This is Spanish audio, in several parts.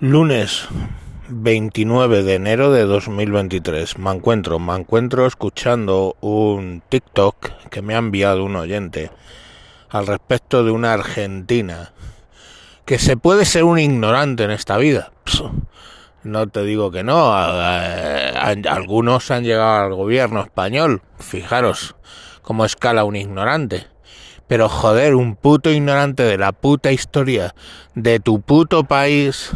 Lunes 29 de enero de 2023. Me encuentro, me encuentro escuchando un TikTok que me ha enviado un oyente al respecto de una argentina que se puede ser un ignorante en esta vida. No te digo que no, algunos han llegado al gobierno español, fijaros cómo escala un ignorante. Pero joder, un puto ignorante de la puta historia de tu puto país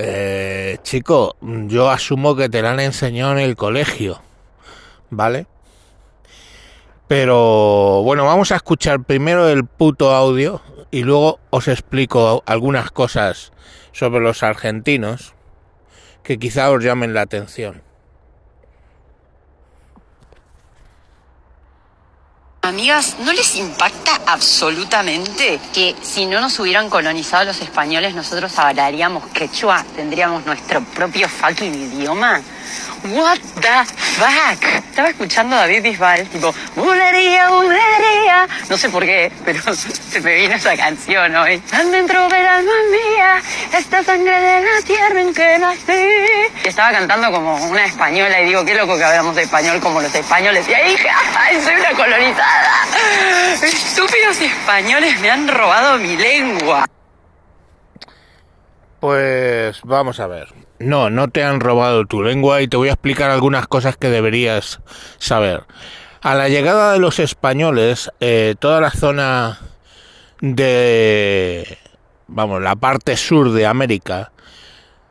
eh, chico, yo asumo que te la han enseñado en el colegio, ¿vale? Pero bueno, vamos a escuchar primero el puto audio y luego os explico algunas cosas sobre los argentinos que quizá os llamen la atención. Amigas, ¿no les impacta absolutamente que si no nos hubieran colonizado los españoles nosotros hablaríamos quechua? ¿Tendríamos nuestro propio fucking idioma? What the fuck? Estaba escuchando a David Bisbal, tipo, bulería, bulería. No sé por qué, pero se me vino esa canción hoy. Tan dentro mía, esta sangre de la tierra en que nací. Y estaba cantando como una española y digo, qué loco que hablamos español como los españoles. Y ahí dije, ¡ay, soy una colonizada! Estúpidos españoles me han robado mi lengua. Pues vamos a ver. No, no te han robado tu lengua y te voy a explicar algunas cosas que deberías saber. A la llegada de los españoles, eh, toda la zona de, vamos, la parte sur de América,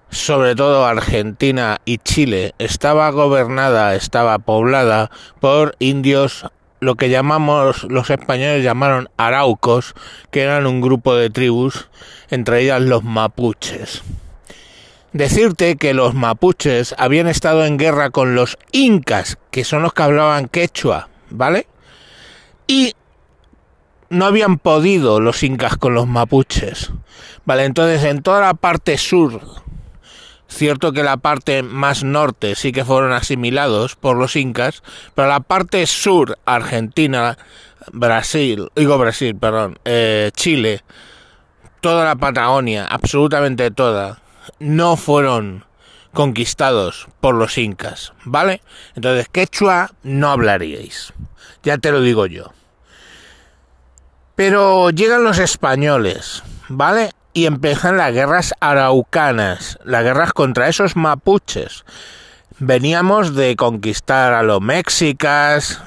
sobre todo Argentina y Chile, estaba gobernada, estaba poblada por indios, lo que llamamos, los españoles llamaron araucos, que eran un grupo de tribus, entre ellas los mapuches. Decirte que los mapuches habían estado en guerra con los incas, que son los que hablaban quechua, ¿vale? Y no habían podido los incas con los mapuches, ¿vale? Entonces en toda la parte sur, cierto que la parte más norte sí que fueron asimilados por los incas, pero la parte sur, Argentina, Brasil, digo Brasil, perdón, eh, Chile, toda la Patagonia, absolutamente toda, no fueron conquistados por los incas, ¿vale? Entonces, quechua no hablaríais, ya te lo digo yo. Pero llegan los españoles, ¿vale? Y empiezan las guerras araucanas, las guerras contra esos mapuches. Veníamos de conquistar a los mexicas,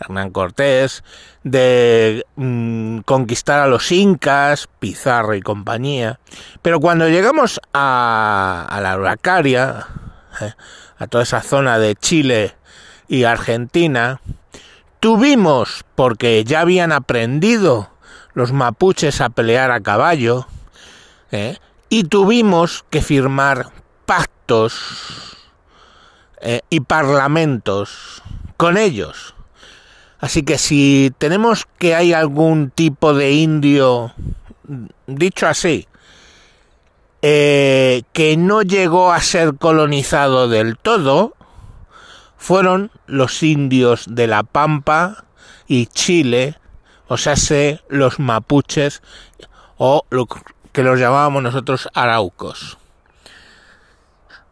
Hernán Cortés, de mm, conquistar a los incas, Pizarro y compañía. Pero cuando llegamos a, a la Huracaria, eh, a toda esa zona de Chile y Argentina, tuvimos, porque ya habían aprendido los mapuches a pelear a caballo, eh, y tuvimos que firmar pactos eh, y parlamentos con ellos. Así que si tenemos que hay algún tipo de indio, dicho así, eh, que no llegó a ser colonizado del todo, fueron los indios de la Pampa y Chile, o sea, los mapuches o lo que los llamábamos nosotros araucos.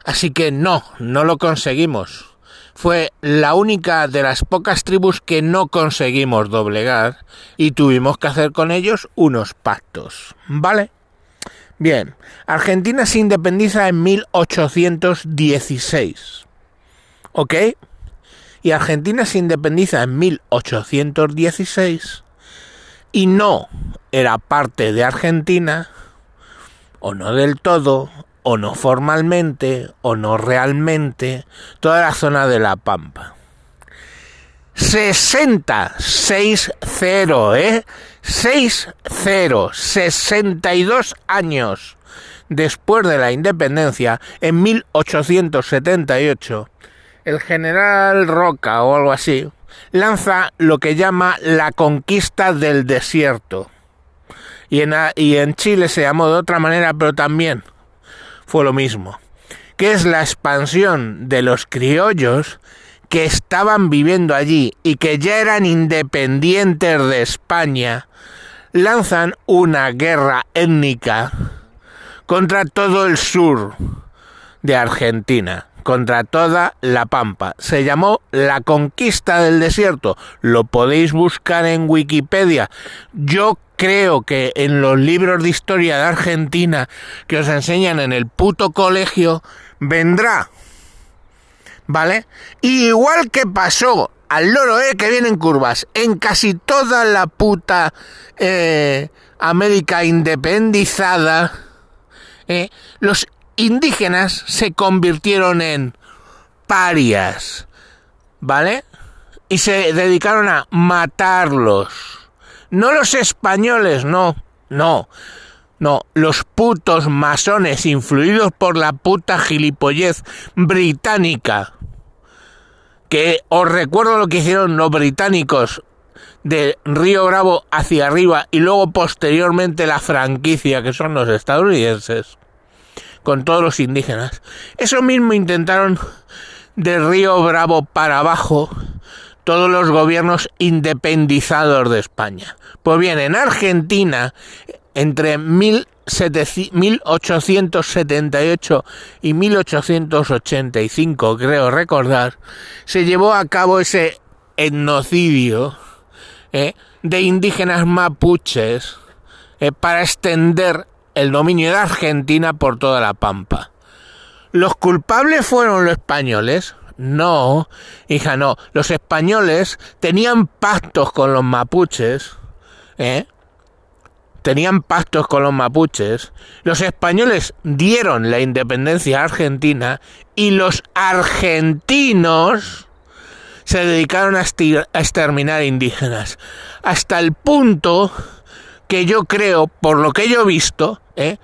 Así que no, no lo conseguimos fue la única de las pocas tribus que no conseguimos doblegar y tuvimos que hacer con ellos unos pactos. ¿Vale? Bien, Argentina se independiza en 1816. ¿Ok? Y Argentina se independiza en 1816 y no era parte de Argentina, o no del todo, o no formalmente, o no realmente, toda la zona de La Pampa. 60, 6-0, ¿eh? 6-0, 62 años después de la independencia, en 1878, el general Roca o algo así, lanza lo que llama la conquista del desierto. Y en, y en Chile se llamó de otra manera, pero también fue lo mismo, que es la expansión de los criollos que estaban viviendo allí y que ya eran independientes de España, lanzan una guerra étnica contra todo el sur de Argentina, contra toda la pampa. Se llamó La Conquista del Desierto. Lo podéis buscar en Wikipedia. Yo creo que en los libros de historia de Argentina que os enseñan en el puto colegio vendrá. ¿Vale? Y igual que pasó al loro, eh, que vienen curvas, en casi toda la puta eh, América independizada, eh, los indígenas se convirtieron en parias, ¿vale? Y se dedicaron a matarlos. No los españoles, no, no. No, los putos masones influidos por la puta gilipollez británica. Que os recuerdo lo que hicieron los británicos de Río Bravo hacia arriba y luego posteriormente la franquicia que son los estadounidenses con todos los indígenas. Eso mismo intentaron de Río Bravo para abajo todos los gobiernos independizados de España. Pues bien, en Argentina, entre 1878 y 1885, creo recordar, se llevó a cabo ese etnocidio ¿eh? de indígenas mapuches eh, para extender el dominio de Argentina por toda la pampa. ¿Los culpables fueron los españoles? No, hija, no. Los españoles tenían pactos con los mapuches, ¿eh? Tenían pactos con los mapuches. Los españoles dieron la independencia a Argentina y los argentinos se dedicaron a, exterminar indígenas. Hasta el punto que yo creo, por lo que yo he visto, ¿eh?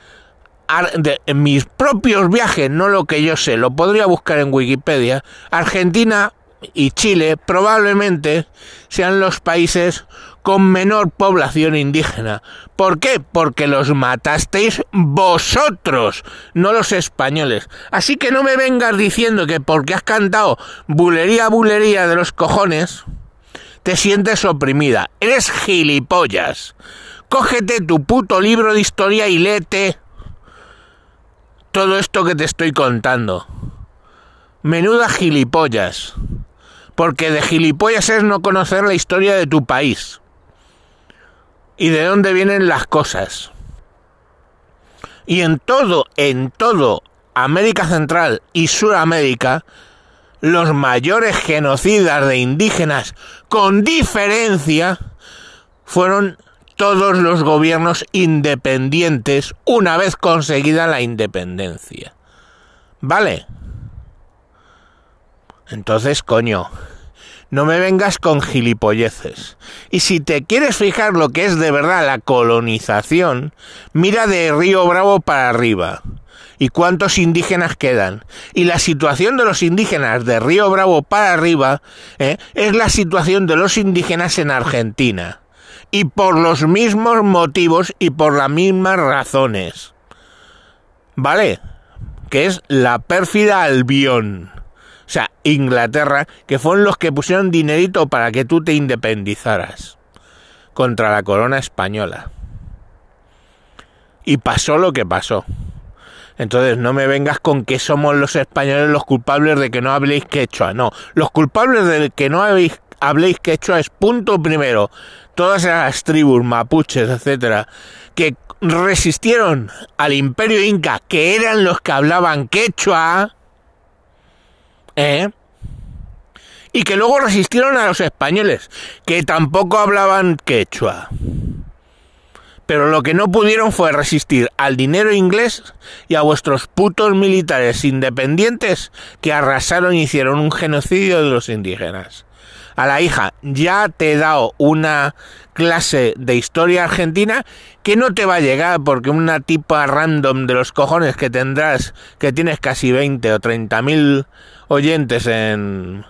en mis propios viajes, no lo que yo sé, lo podría buscar en Wikipedia, Argentina y Chile probablemente sean los países con menor población indígena. ¿Por qué? Porque los matasteis vosotros, no los españoles. Así que no me vengas diciendo que porque has cantado bulería, bulería de los cojones, te sientes oprimida. Eres gilipollas. Cógete tu puto libro de historia y léete todo esto que te estoy contando. Menuda gilipollas. Porque de gilipollas es no conocer la historia de tu país. Y de dónde vienen las cosas. Y en todo, en todo América Central y Suramérica, los mayores genocidas de indígenas con diferencia fueron todos los gobiernos independientes una vez conseguida la independencia. ¿Vale? Entonces, coño, no me vengas con gilipolleces. Y si te quieres fijar lo que es de verdad la colonización, mira de Río Bravo para arriba. ¿Y cuántos indígenas quedan? Y la situación de los indígenas de Río Bravo para arriba ¿eh? es la situación de los indígenas en Argentina y por los mismos motivos y por las mismas razones. ¿Vale? Que es la pérfida Albión. O sea, Inglaterra, que fueron los que pusieron dinerito para que tú te independizaras contra la corona española. Y pasó lo que pasó. Entonces no me vengas con que somos los españoles los culpables de que no habléis quechua. No, los culpables de que no habéis habléis quechua es punto primero. Todas las tribus, mapuches, etcétera, que resistieron al imperio inca, que eran los que hablaban quechua, ¿eh? y que luego resistieron a los españoles, que tampoco hablaban quechua. Pero lo que no pudieron fue resistir al dinero inglés y a vuestros putos militares independientes que arrasaron y hicieron un genocidio de los indígenas. A la hija, ya te he dado una clase de historia argentina que no te va a llegar porque una tipa random de los cojones que tendrás, que tienes casi 20 o 30 mil oyentes en,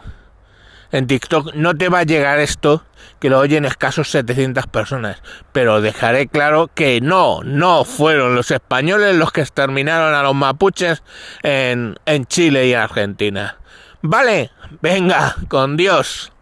en TikTok, no te va a llegar esto que lo oyen escasos 700 personas. Pero dejaré claro que no, no fueron los españoles los que exterminaron a los mapuches en, en Chile y Argentina. Vale, venga, con Dios.